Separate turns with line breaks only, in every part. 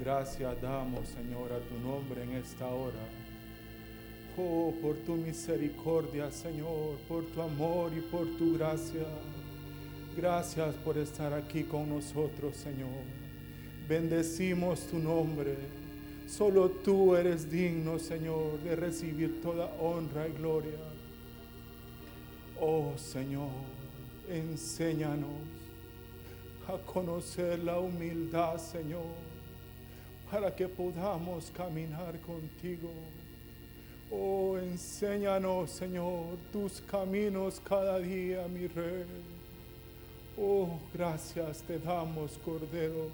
Gracias damos, Señor, a tu nombre en esta hora. Oh, por tu misericordia, Señor, por tu amor y por tu gracia. Gracias por estar aquí con nosotros, Señor. Bendecimos tu nombre. Solo tú eres digno, Señor, de recibir toda honra y gloria. Oh, Señor, enséñanos a conocer la humildad, Señor, para que podamos caminar contigo. Oh, enséñanos, Señor, tus caminos cada día, mi Rey. Oh, gracias te damos, Cordero.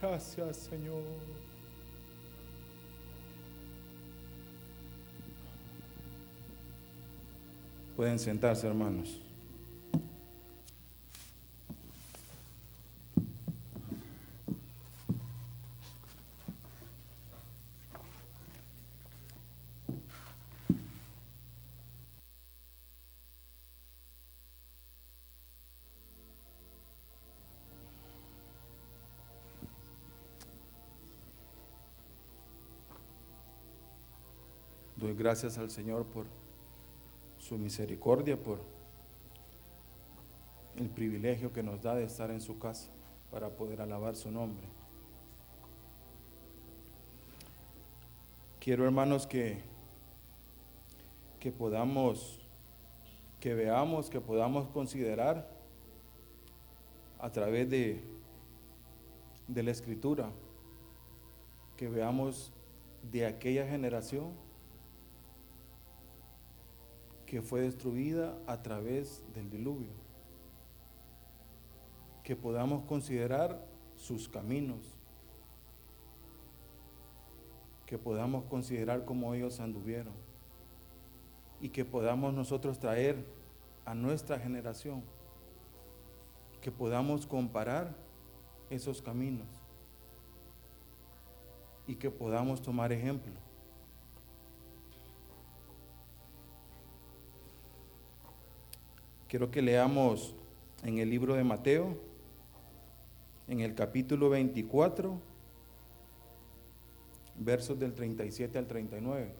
Gracias, Señor.
Pueden sentarse, hermanos. Doy gracias al Señor por su misericordia, por el privilegio que nos da de estar en su casa para poder alabar su nombre. Quiero, hermanos, que, que podamos, que veamos, que podamos considerar a través de, de la escritura, que veamos de aquella generación que fue destruida a través del diluvio. Que podamos considerar sus caminos. Que podamos considerar cómo ellos anduvieron. Y que podamos nosotros traer a nuestra generación. Que podamos comparar esos caminos. Y que podamos tomar ejemplo Quiero que leamos en el libro de Mateo, en el capítulo 24, versos del 37 al 39.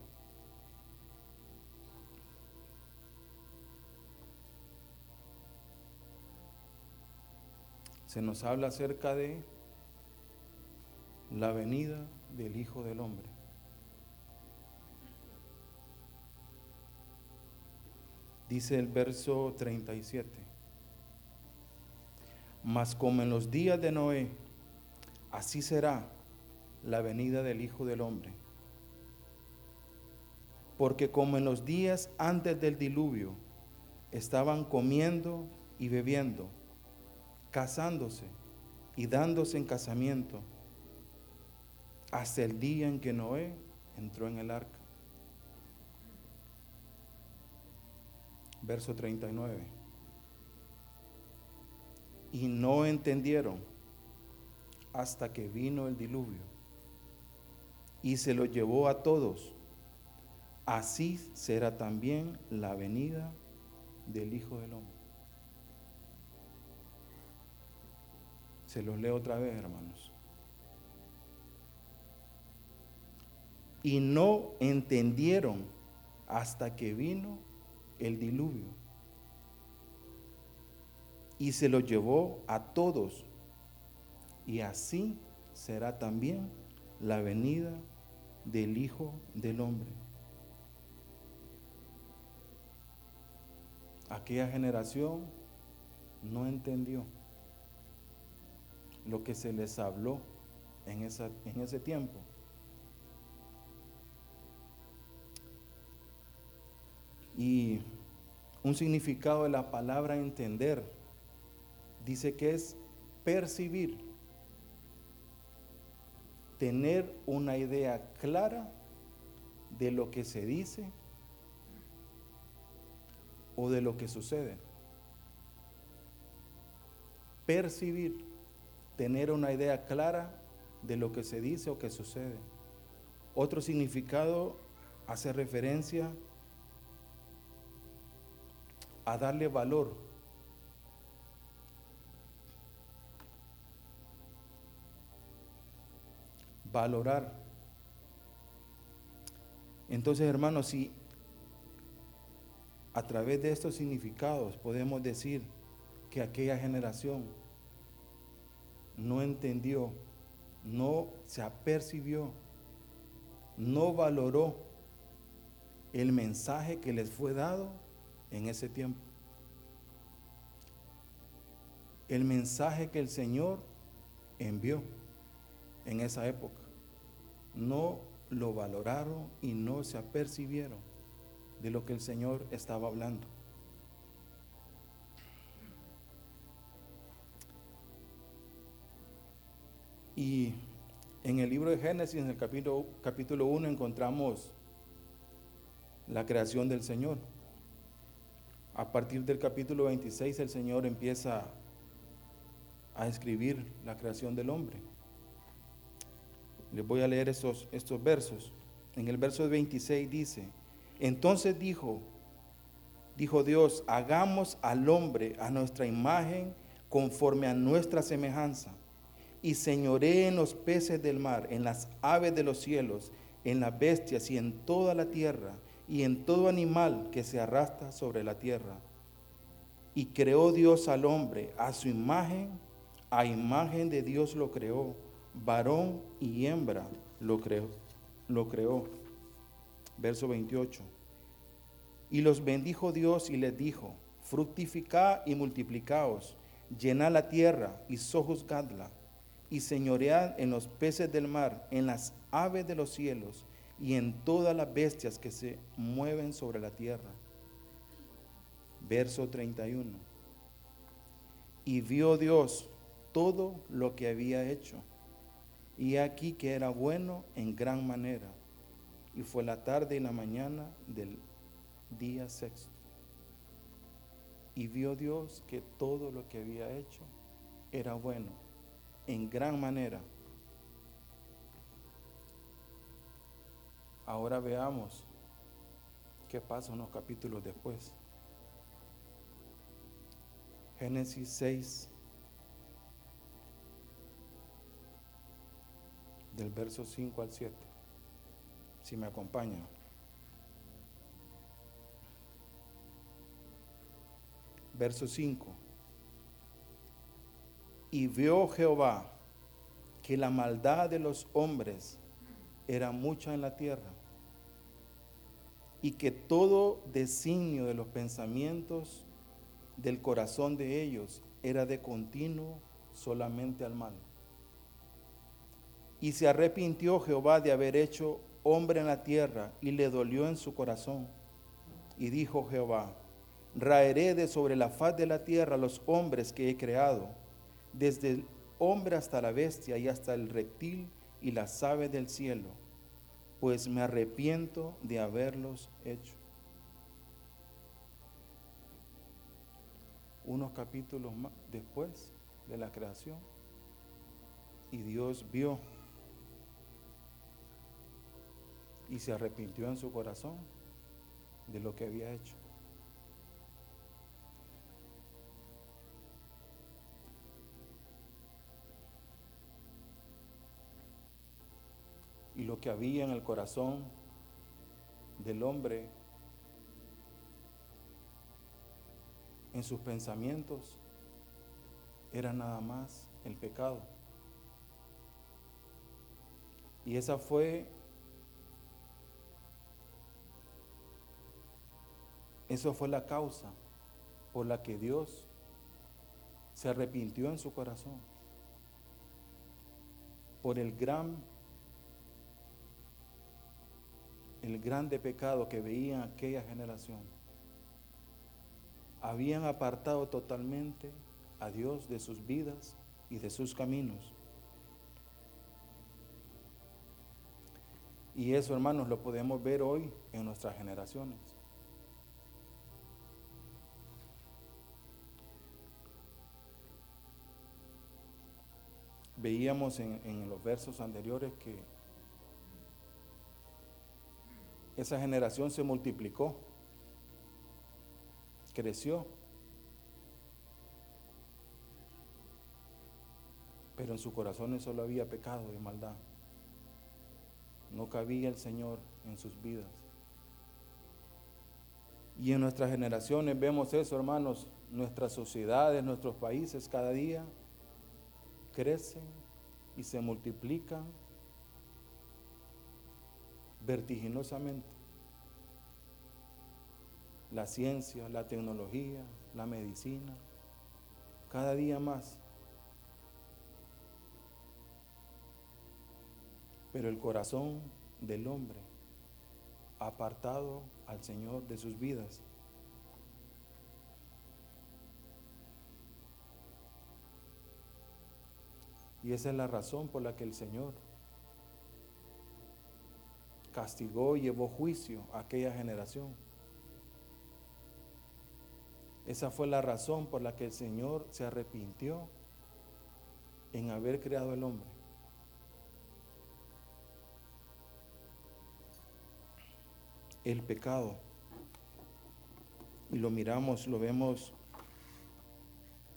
Se nos habla acerca de la venida del Hijo del Hombre. Dice el verso 37. Mas como en los días de Noé, así será la venida del Hijo del Hombre. Porque como en los días antes del diluvio estaban comiendo y bebiendo, casándose y dándose en casamiento, hasta el día en que Noé entró en el arca. Verso 39. Y no entendieron hasta que vino el diluvio y se lo llevó a todos. Así será también la venida del Hijo del Hombre. Se los leo otra vez, hermanos. Y no entendieron hasta que vino el diluvio y se lo llevó a todos. Y así será también la venida del Hijo del Hombre. Aquella generación no entendió lo que se les habló en, en ese tiempo. Y un significado de la palabra entender dice que es percibir, tener una idea clara de lo que se dice o de lo que sucede. Percibir, tener una idea clara de lo que se dice o que sucede. Otro significado hace referencia a darle valor. valorar. Entonces, hermanos, si a través de estos significados podemos decir que aquella generación no entendió, no se apercibió, no valoró el mensaje que les fue dado en ese tiempo. El mensaje que el Señor envió en esa época. No lo valoraron y no se apercibieron de lo que el Señor estaba hablando. Y en el libro de Génesis, en el capítulo, capítulo 1, encontramos la creación del Señor. A partir del capítulo 26, el Señor empieza a escribir la creación del hombre. Les voy a leer estos, estos versos. En el verso 26 dice, entonces dijo, dijo Dios, hagamos al hombre a nuestra imagen conforme a nuestra semejanza, y señoré en los peces del mar, en las aves de los cielos, en las bestias y en toda la tierra, y en todo animal que se arrastra sobre la tierra. Y creó Dios al hombre a su imagen, a imagen de Dios lo creó, varón y hembra lo creó. Verso 28. Y los bendijo Dios y les dijo, fructificad y multiplicaos, llenad la tierra y sojuzgadla, y señoread en los peces del mar, en las aves de los cielos, y en todas las bestias que se mueven sobre la tierra. Verso 31. Y vio Dios todo lo que había hecho, y aquí que era bueno en gran manera y fue la tarde y la mañana del día sexto. Y vio Dios que todo lo que había hecho era bueno, en gran manera. Ahora veamos qué pasa unos capítulos después. Génesis 6, del verso 5 al 7 si me acompaña. Verso 5. Y vio Jehová que la maldad de los hombres era mucha en la tierra y que todo designio de los pensamientos del corazón de ellos era de continuo solamente al mal. Y se arrepintió Jehová de haber hecho hombre en la tierra y le dolió en su corazón. Y dijo Jehová, raeré de sobre la faz de la tierra los hombres que he creado, desde el hombre hasta la bestia y hasta el reptil y las aves del cielo, pues me arrepiento de haberlos hecho. Unos capítulos después de la creación, y Dios vio y se arrepintió en su corazón de lo que había hecho. Y lo que había en el corazón del hombre, en sus pensamientos, era nada más el pecado. Y esa fue Eso fue la causa por la que Dios se arrepintió en su corazón. Por el gran, el grande pecado que veía aquella generación. Habían apartado totalmente a Dios de sus vidas y de sus caminos. Y eso, hermanos, lo podemos ver hoy en nuestras generaciones. veíamos en, los versos anteriores que esa generación se multiplicó, creció, pero en su corazón solo había pecado y maldad. No cabía el Señor en sus vidas. Y en nuestras generaciones vemos eso, hermanos. Nuestras sociedades, nuestros países cada día crecen y se multiplican vertiginosamente. La ciencia, la tecnología, la medicina, cada día más. Pero el corazón del hombre apartado al Señor de sus vidas. Y esa es la razón por la que el Señor castigó y llevó juicio a aquella generación. Esa fue la razón por la que el Señor se arrepintió en haber creado el hombre. El pecado. Y lo miramos, lo vemos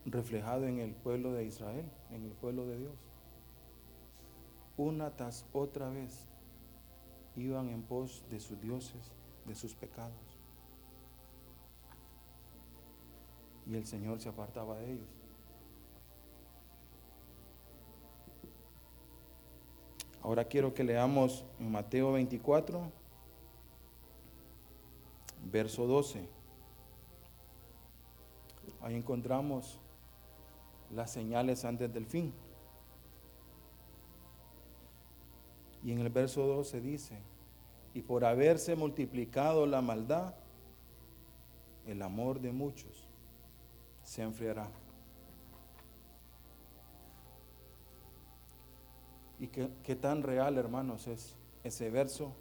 reflejado en el pueblo de Israel, en el pueblo de Dios. Una tras otra vez iban en pos de sus dioses, de sus pecados. Y el Señor se apartaba de ellos. Ahora quiero que leamos Mateo 24, verso 12. Ahí encontramos las señales antes del fin. Y en el verso 12 dice, y por haberse multiplicado la maldad, el amor de muchos se enfriará. ¿Y qué, qué, tan real, hermanos, es ese verso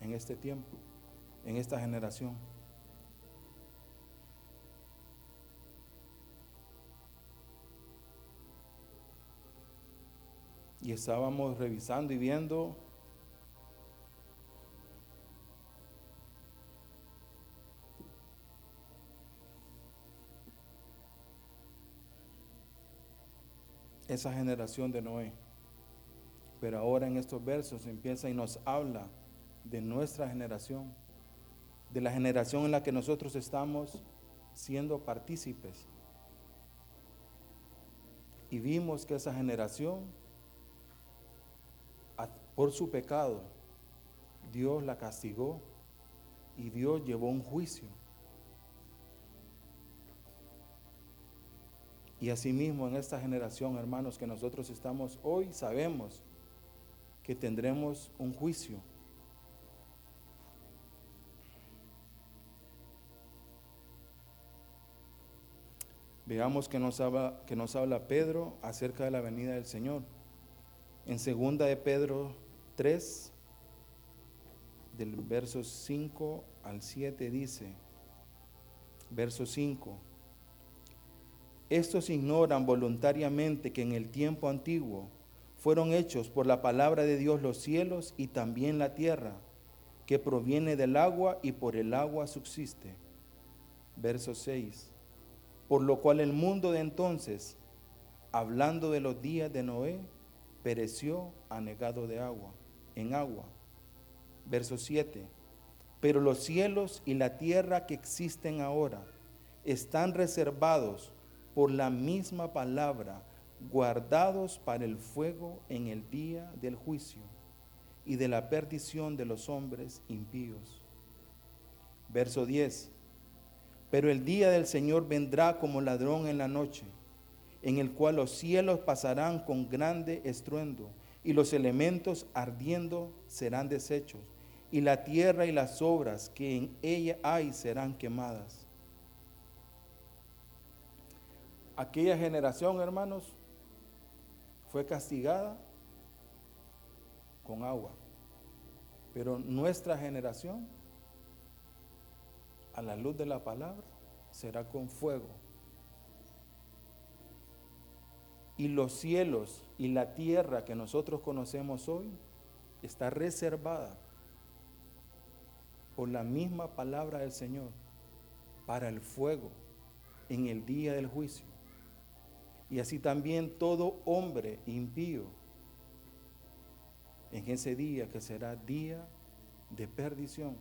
en este tiempo, en esta generación? Y estábamos revisando y viendo esa generación de Noé. Pero ahora en estos versos empieza y nos habla de nuestra generación, de la generación en la que nosotros estamos siendo partícipes. Y vimos que esa generación por su pecado, Dios la castigó y Dios llevó un juicio. Y asimismo en esta generación, hermanos, que nosotros estamos hoy, sabemos que tendremos un juicio. Veamos que nos habla, Pedro acerca de la venida del Señor. En segunda de Pedro 3, del verso 5 al 7 dice, verso 5, estos ignoran voluntariamente que en el tiempo antiguo fueron hechos por la palabra de Dios los cielos y también la tierra, que proviene del agua y por el agua subsiste. Verso 6. Por lo cual el mundo de entonces, hablando de los días de Noé, pereció anegado de agua en agua. Verso 7. Pero los cielos y la tierra que existen ahora están reservados por la misma palabra, guardados para el fuego en el día del juicio y de la perdición de los hombres impíos. Verso 10. Pero el día del Señor vendrá como ladrón en la noche, en el cual los cielos pasarán con grande estruendo y los elementos ardiendo serán deshechos, y la tierra y las obras que en ella hay serán quemadas. Aquella generación, hermanos, fue castigada con agua, pero nuestra generación, a la luz de la palabra, será con fuego y los cielos y la tierra que nosotros conocemos hoy está reservada por la misma palabra del Señor para el fuego en el día del juicio. Y así también todo hombre impío en ese día que será día de perdición.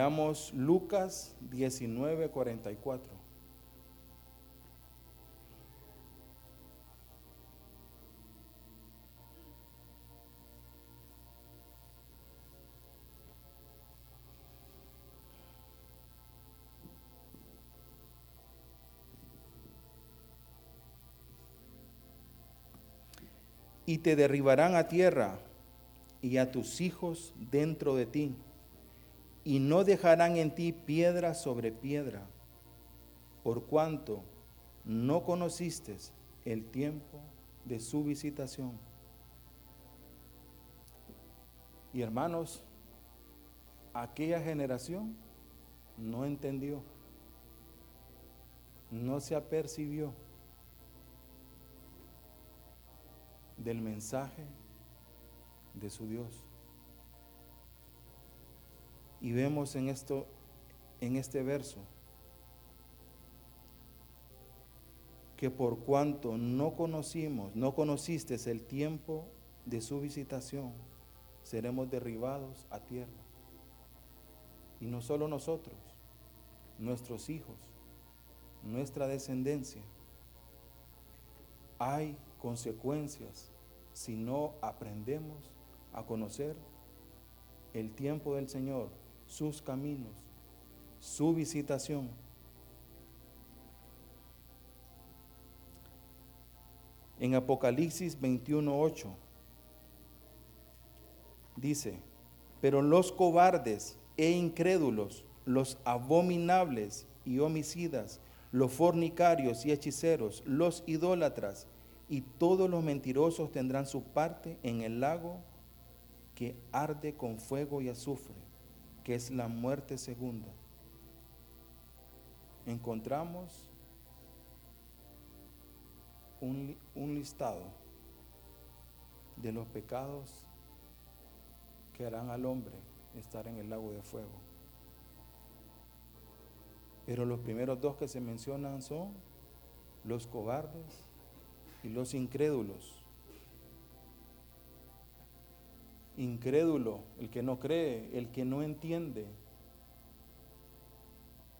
Leamos Lucas 19, 44. y te derribarán a tierra y a tus hijos dentro de ti, y no dejarán en ti piedra sobre piedra, por cuanto no conociste el tiempo de su visitación. Y hermanos, aquella generación no entendió, no se apercibió del mensaje de su Dios. Y vemos en esto en este verso que por cuanto no conocimos, no conociste el tiempo de su visitación, seremos derribados a tierra. Y no solo nosotros, nuestros hijos, nuestra descendencia. Hay consecuencias si no aprendemos a conocer el tiempo del Señor, sus caminos, su visitación. En Apocalipsis 21:8 dice, pero los cobardes e incrédulos, los abominables y homicidas, los fornicarios y hechiceros, los idólatras, y todos los mentirosos tendrán su parte en el lago que arde con fuego y azufre, que es la muerte segunda. Encontramos un, un listado de los pecados que harán al hombre estar en el lago de fuego. Pero los primeros dos que se mencionan son los cobardes y los incrédulos. Incrédulo, el que no cree, el que no entiende,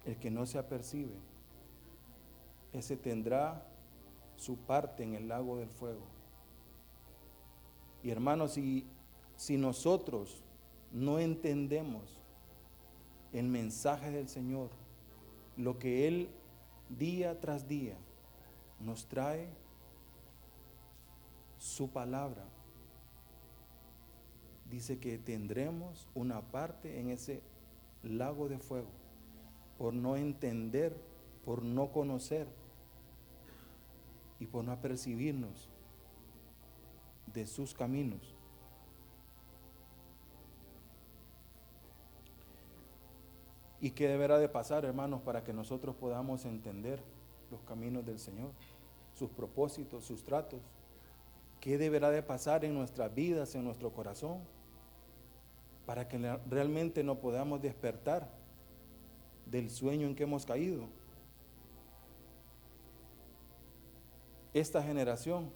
el que no se apercibe, ese tendrá su parte en el lago del fuego. Y hermanos, si, si nosotros no entendemos el mensaje del Señor, lo que Él día tras día nos trae su palabra, dice que tendremos una parte en ese lago de fuego por no entender, por no conocer y por no apercibirnos de sus caminos. ¿Y qué deberá de pasar, hermanos, para que nosotros podamos entender los caminos del Señor, sus propósitos, sus tratos? ¿Qué deberá de pasar en nuestras vidas, en nuestro corazón, para que realmente no podamos despertar del sueño en que hemos caído? Esta generación,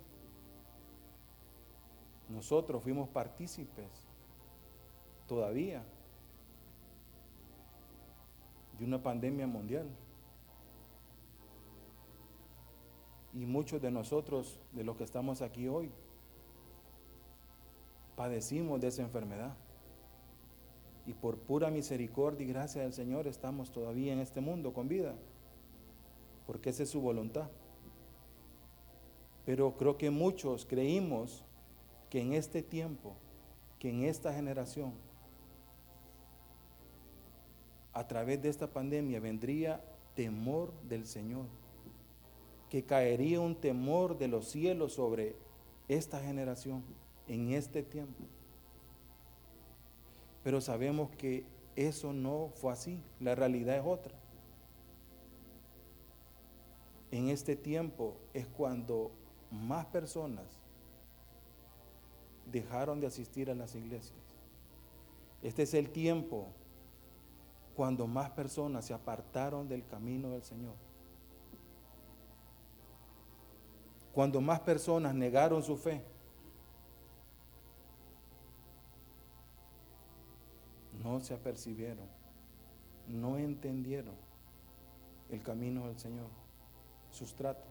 nosotros fuimos partícipes todavía de una pandemia mundial. y muchos de nosotros, de los que estamos aquí hoy, padecimos de esa enfermedad. Y por pura misericordia y gracia del Señor estamos todavía en este mundo con vida, porque esa es su voluntad. Pero creo que muchos creímos que en este tiempo, que en esta generación, a través de esta pandemia vendría temor del Señor que caería un temor de los cielos sobre esta generación en este tiempo. Pero sabemos que eso no fue así, la realidad es otra. En este tiempo es cuando más personas dejaron de asistir a las iglesias. Este es el tiempo cuando más personas se apartaron del camino del Señor. Cuando más personas negaron su fe. No se apercibieron, no entendieron el camino del Señor, sus tratos.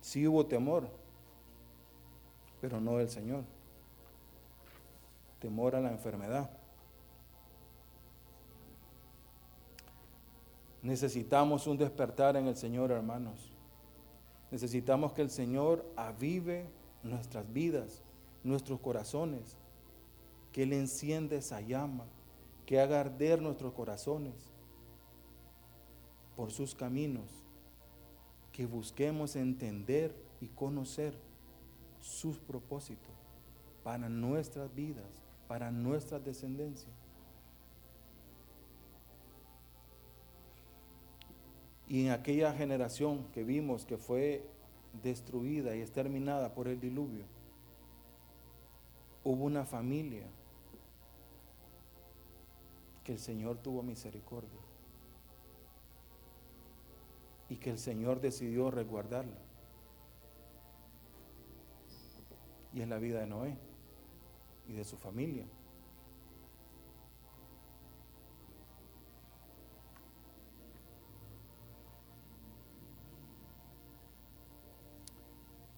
Sí hubo temor, pero no del Señor. Temor a la enfermedad. Necesitamos un despertar en el Señor, hermanos. Necesitamos que el Señor avive nuestras vidas, nuestros corazones, que Él encienda esa llama, que haga arder nuestros corazones por sus caminos, que busquemos entender y conocer sus propósitos para nuestras vidas, para nuestra descendencia. Y en aquella generación que vimos que fue destruida y exterminada por el diluvio, hubo una familia que el Señor tuvo misericordia y que el Señor decidió resguardarla. Y es la vida de Noé y de su familia.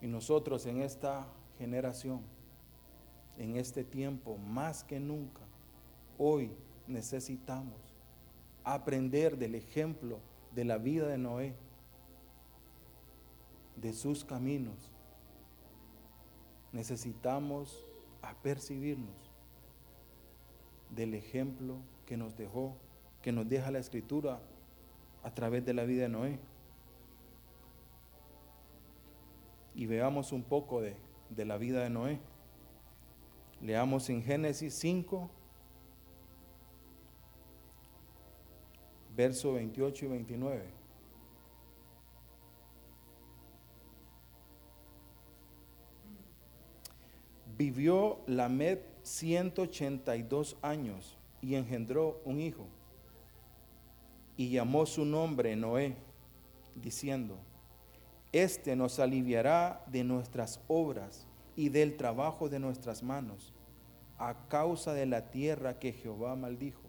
Y nosotros en esta generación, en este tiempo, más que nunca, hoy necesitamos aprender del ejemplo de la vida de Noé, de sus caminos. Necesitamos apercibirnos del ejemplo que nos dejó, que nos deja la escritura a través de la vida de Noé. Y veamos un poco de, de la vida de Noé. Leamos en Génesis 5, verso 28 y 29. Vivió Lamed 182 años y engendró un hijo. Y llamó su nombre Noé, diciendo, Este nos aliviará de nuestras obras y del trabajo de nuestras manos, a causa de la tierra que Jehová maldijo.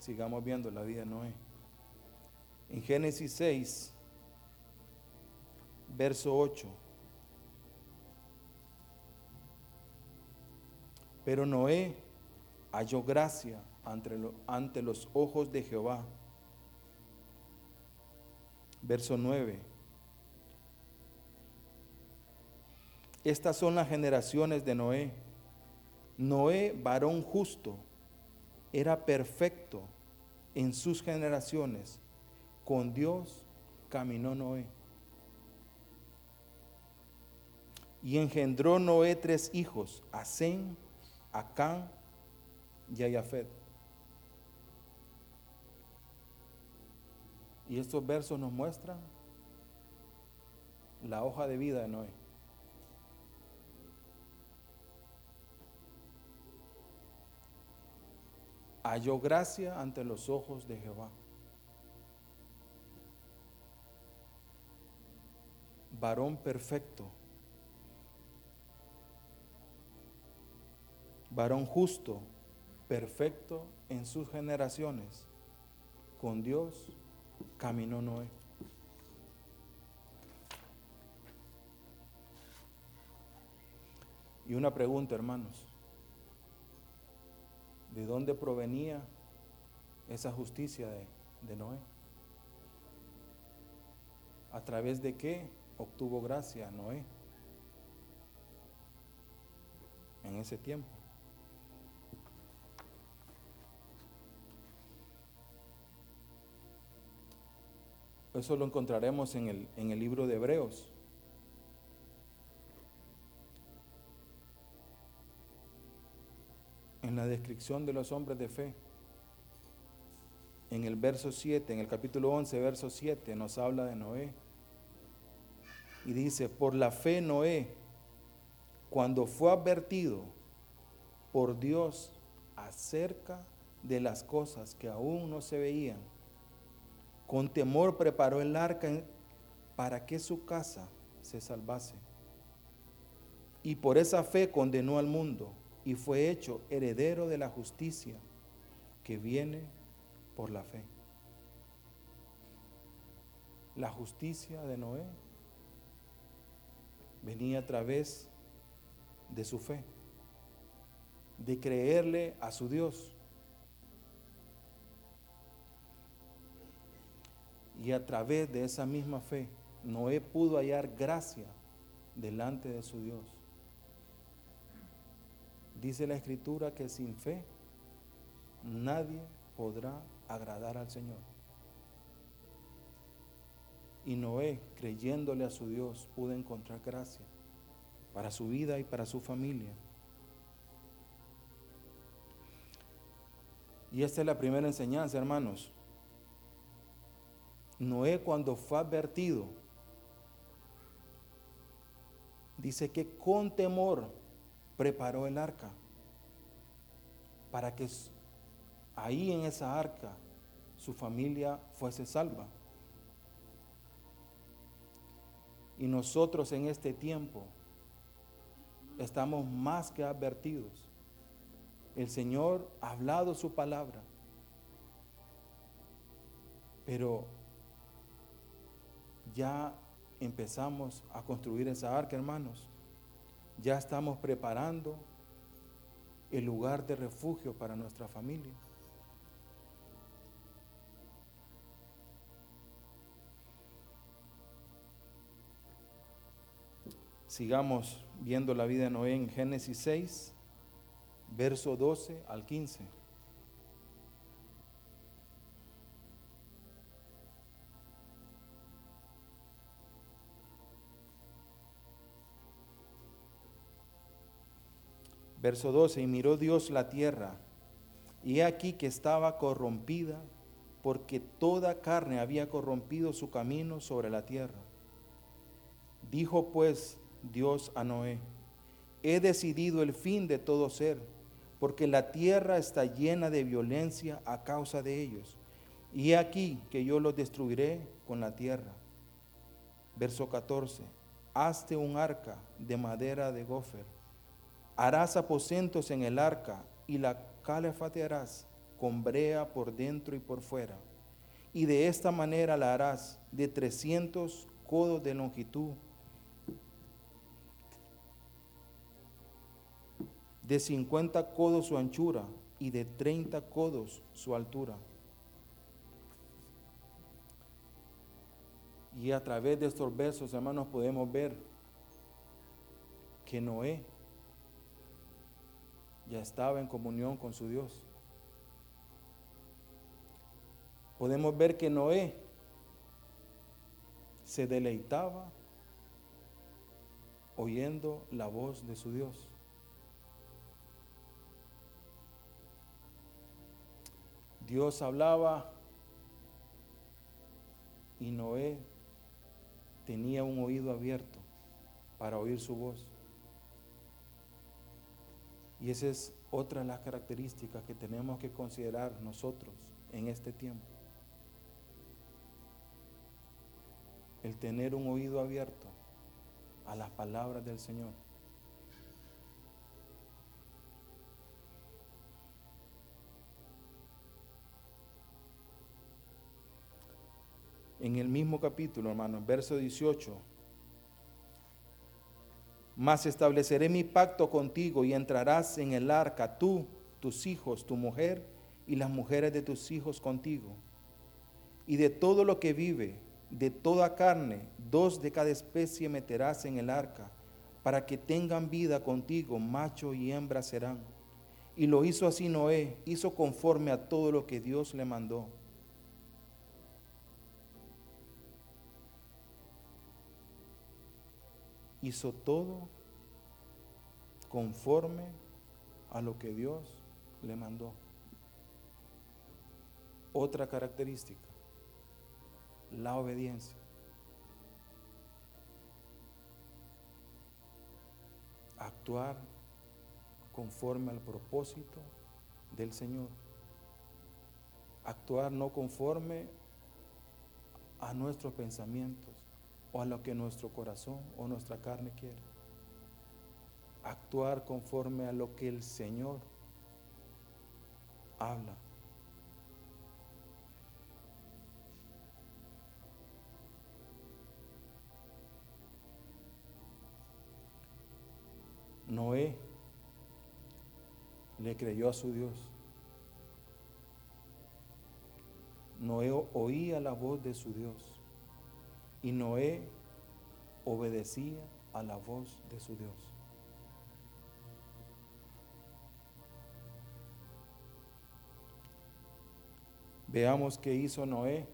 Sigamos viendo la vida de Noé. En Génesis 6, verso 8. Pero Noé halló gracia ante, ante los ojos de Jehová. Verso 9. Estas son las generaciones de Noé. Noé, varón justo, era perfecto en sus generaciones. Con Dios caminó Noé. Y engendró Noé tres hijos, a Sem, a y a Yafet. Y estos versos nos muestran la hoja de vida de Noé. Halló gracia ante los ojos de Jehová. Varón perfecto, varón justo, perfecto en sus generaciones, con Dios caminó Noé. Y una pregunta, hermanos. ¿De dónde provenía esa justicia de, Noé? ¿A través de qué obtuvo gracia Noé en ese tiempo? Eso lo encontraremos en el, en el libro de Hebreos. En la descripción de los hombres de fe. En el verso 7, en el capítulo 11, verso 7, nos habla de Noé. Y dice, por la fe Noé, cuando fue advertido por Dios acerca de las cosas que aún no se veían, con temor preparó el arca para que su casa se salvase. Y por esa fe condenó al mundo y fue hecho heredero de la justicia que viene por la fe. La justicia de Noé venía a través de su fe, de creerle a su Dios. Y a través de esa misma fe, Noé pudo hallar gracia delante de su Dios. Dice la escritura que sin fe nadie podrá agradar al Señor. Y Noé, creyéndole a su Dios, pudo encontrar gracia para su vida y para su familia. Y esta es la primera enseñanza, hermanos. Noé cuando fue advertido, dice que con temor preparó el arca para que ahí en esa arca su familia fuese salva. Y nosotros en este tiempo estamos más que advertidos. El Señor ha hablado su palabra, pero ya empezamos a construir esa arca, hermanos. Ya estamos preparando el lugar de refugio para nuestra familia. Sigamos viendo la vida de Noé en Génesis 6, verso 12 al 15. Verso 12, y miró Dios la tierra, y aquí que estaba corrompida, porque toda carne había corrompido su camino sobre la tierra. Dijo pues Dios a Noé, he decidido el fin de todo ser, porque la tierra está llena de violencia a causa de ellos. Y aquí que yo los destruiré con la tierra. Verso 14. Hazte un arca de madera de gofer. Harás aposentos en el arca y la calefatearás con brea por dentro y por fuera. Y de esta manera la harás de 300 codos de longitud de 50 codos su anchura y de 30 codos su altura. Y a través de estos versos, hermanos, podemos ver que Noé ya estaba en comunión con su Dios. Podemos ver que Noé se deleitaba oyendo la voz de su Dios. Dios hablaba y Noé tenía un oído abierto para oír su voz. Y esa es otra de las características que tenemos que considerar nosotros en este tiempo. El tener un oído abierto a las palabras del Señor. en el mismo capítulo, hermano, verso 18. Mas estableceré mi pacto contigo y entrarás en el arca tú, tus hijos, tu mujer y las mujeres de tus hijos contigo. Y de todo lo que vive, de toda carne, dos de cada especie meterás en el arca, para que tengan vida contigo, macho y hembra serán. Y lo hizo así Noé, hizo conforme a todo lo que Dios le mandó. Hizo todo conforme a lo que Dios le mandó. Otra característica, la obediencia. actuar conforme al propósito del Señor. Actuar no conforme a nuestros pensamientos o a lo que nuestro corazón o nuestra carne quiere. Actuar conforme a lo que el Señor habla. Noé le creyó a su Dios. Noé oía la voz de su Dios y Noé obedecía a la voz de su Dios. Veamos qué hizo Noé,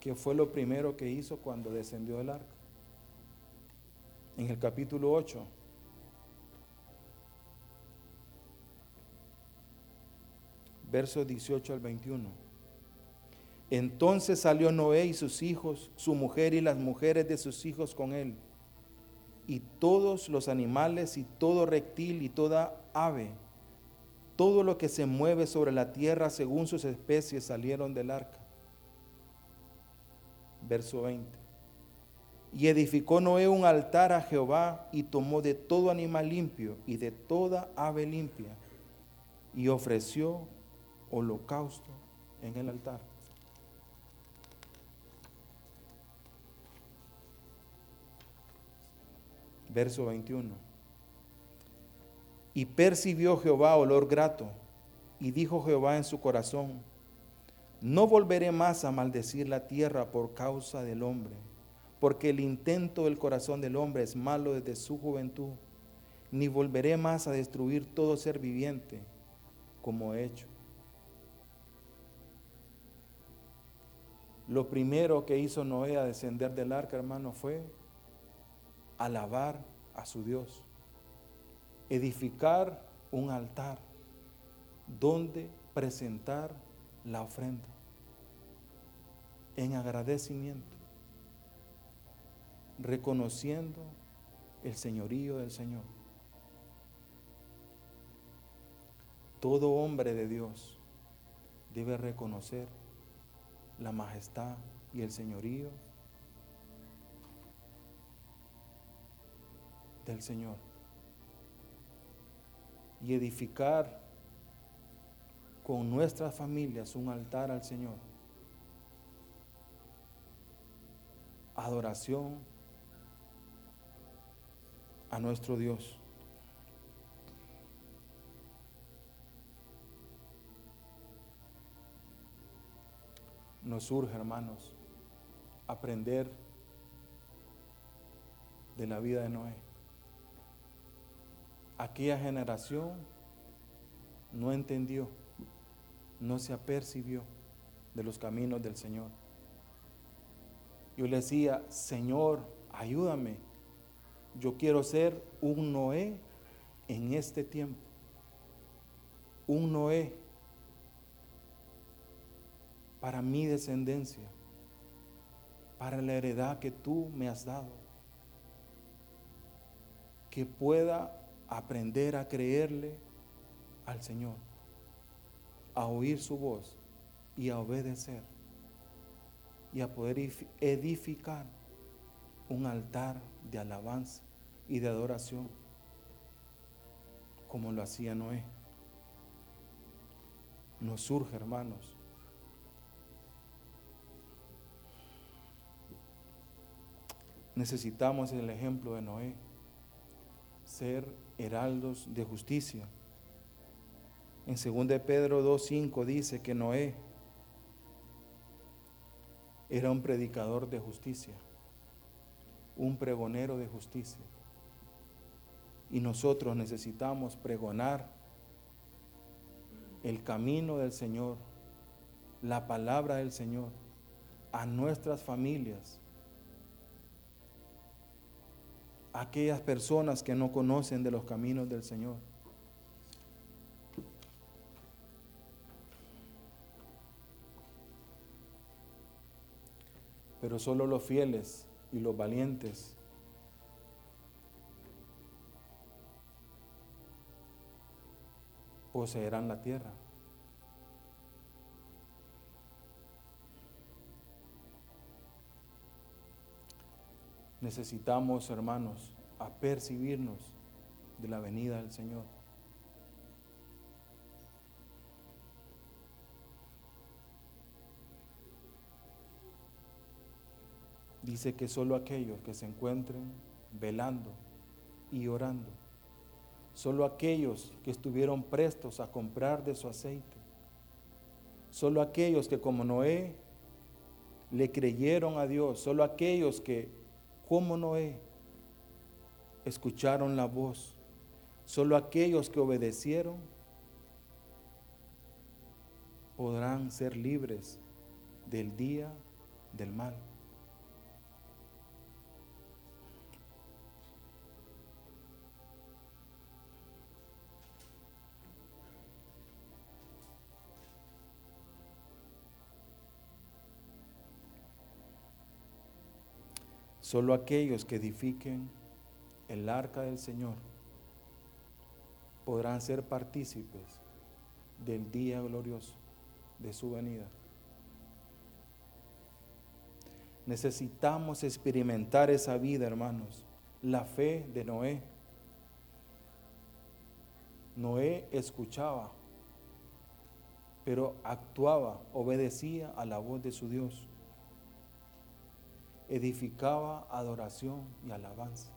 qué fue lo primero que hizo cuando descendió del arca. En el capítulo 8, versos 18 al 21. Entonces salió Noé y sus hijos, su mujer y las mujeres de sus hijos con él, y todos los animales y todo reptil y toda ave, todo lo que se mueve sobre la tierra según sus especies salieron del arca. Verso 20. Y edificó Noé un altar a Jehová y tomó de todo animal limpio y de toda ave limpia y ofreció holocausto en el altar. Verso 21. Y percibió Jehová olor grato, y dijo Jehová en su corazón, no volveré más a maldecir la tierra por causa del hombre, porque el intento del corazón del hombre es malo desde su juventud, ni volveré más a destruir todo ser viviente como he hecho. Lo primero que hizo Noé a descender del arca, hermano, fue alabar a su Dios, edificar un altar donde presentar la ofrenda en agradecimiento, reconociendo el señorío del Señor. Todo hombre de Dios debe reconocer la majestad y el señorío del Señor y edificar con nuestras familias un altar al Señor. Adoración a nuestro Dios. nos surge, hermanos, aprender de la vida de Noé. Aquella generación no entendió, no se apercibió de los caminos del Señor. Yo le decía, Señor, ayúdame. Yo quiero ser un Noé en este tiempo. Un Noé para mi descendencia, para la heredad que tú me has dado. Que pueda aprender a creerle al Señor, a oír su voz y a obedecer y a poder edificar un altar de alabanza y de adoración como lo hacía Noé. Nos surge, hermanos, necesitamos el ejemplo de Noé, ser heraldos de justicia. En 2 Pedro 2.5 dice que Noé era un predicador de justicia, un pregonero de justicia. Y nosotros necesitamos pregonar el camino del Señor, la palabra del Señor a nuestras familias aquellas personas que no conocen de los caminos del Señor. Pero solo los fieles y los valientes poseerán la tierra. Necesitamos, hermanos, apercibirnos de la venida del Señor. Dice que solo aquellos que se encuentren velando y orando, solo aquellos que estuvieron prestos a comprar de su aceite, solo aquellos que como Noé le creyeron a Dios, solo aquellos que como Noé escucharon la voz, solo aquellos que obedecieron podrán ser libres del día del mal. Solo aquellos que edifiquen el arca del Señor podrán ser partícipes del día glorioso de su venida. Necesitamos experimentar esa vida, hermanos, la fe de Noé. Noé escuchaba, pero actuaba, obedecía a la voz de su Dios edificaba adoración y alabanza,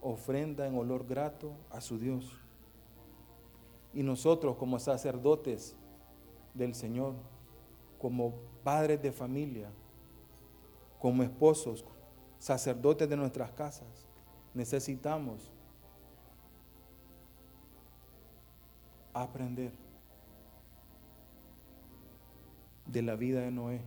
ofrenda en olor grato a su Dios. Y nosotros como sacerdotes del Señor, como padres de familia, como esposos, sacerdotes de nuestras casas, necesitamos aprender de la vida de Noé.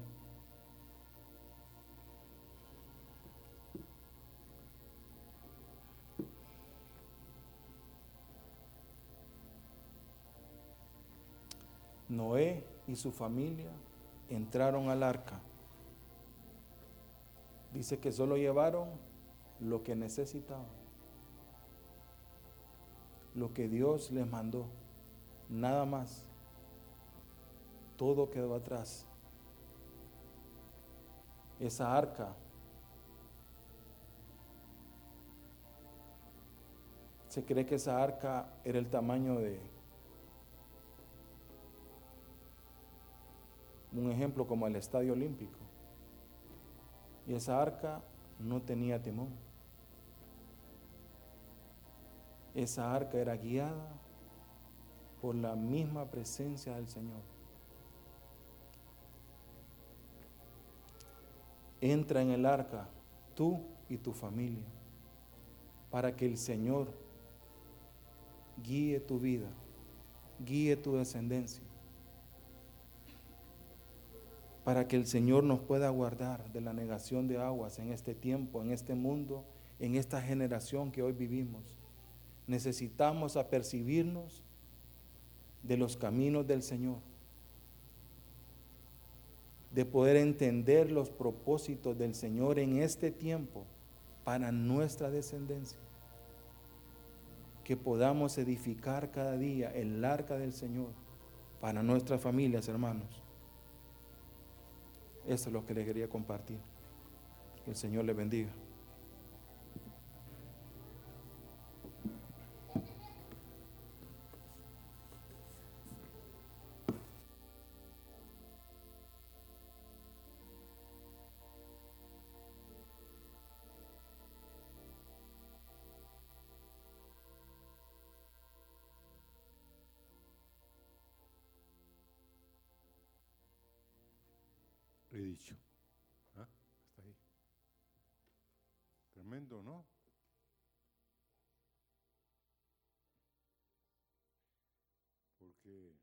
Noé y su familia entraron al arca. Dice que solo llevaron lo que necesitaban, lo que Dios les mandó, nada más. Todo quedó atrás. Esa arca se cree que esa arca era el tamaño de un ejemplo como el Estadio Olímpico. Y esa arca no tenía timón. Esa arca era guiada por la misma presencia del Señor. Entra en el arca tú y tu familia para que el Señor guíe tu vida, guíe tu descendencia para que el Señor nos pueda guardar de la negación de aguas en este tiempo, en este mundo, en esta generación que hoy vivimos. Necesitamos apercibirnos de los caminos del Señor, de poder entender los propósitos del Señor en este tiempo para nuestra descendencia. Que podamos edificar cada día el arca del Señor para nuestras familias, hermanos. Eso es lo que les quería compartir. Que el Señor les bendiga.
dicho. ¿Ah? Hasta ahí. Tremendo, ¿no? Porque